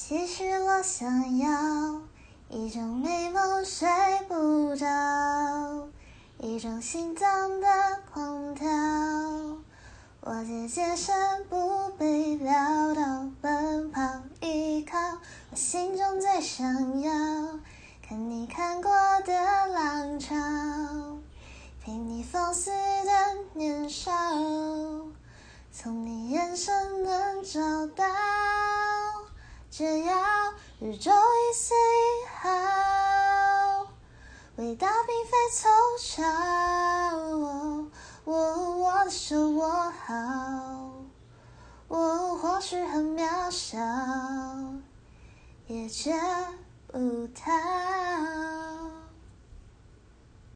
其实我想要一种美梦睡不着，一种心脏的狂跳。我借健身不被撂倒，奔跑依靠。我心中最想要看你看过的浪潮，陪你放肆的年少，从你眼神能找到。只要宇宙一丝一毫，伟大并非凑巧。我我的手握好，我或许很渺小，也见不到。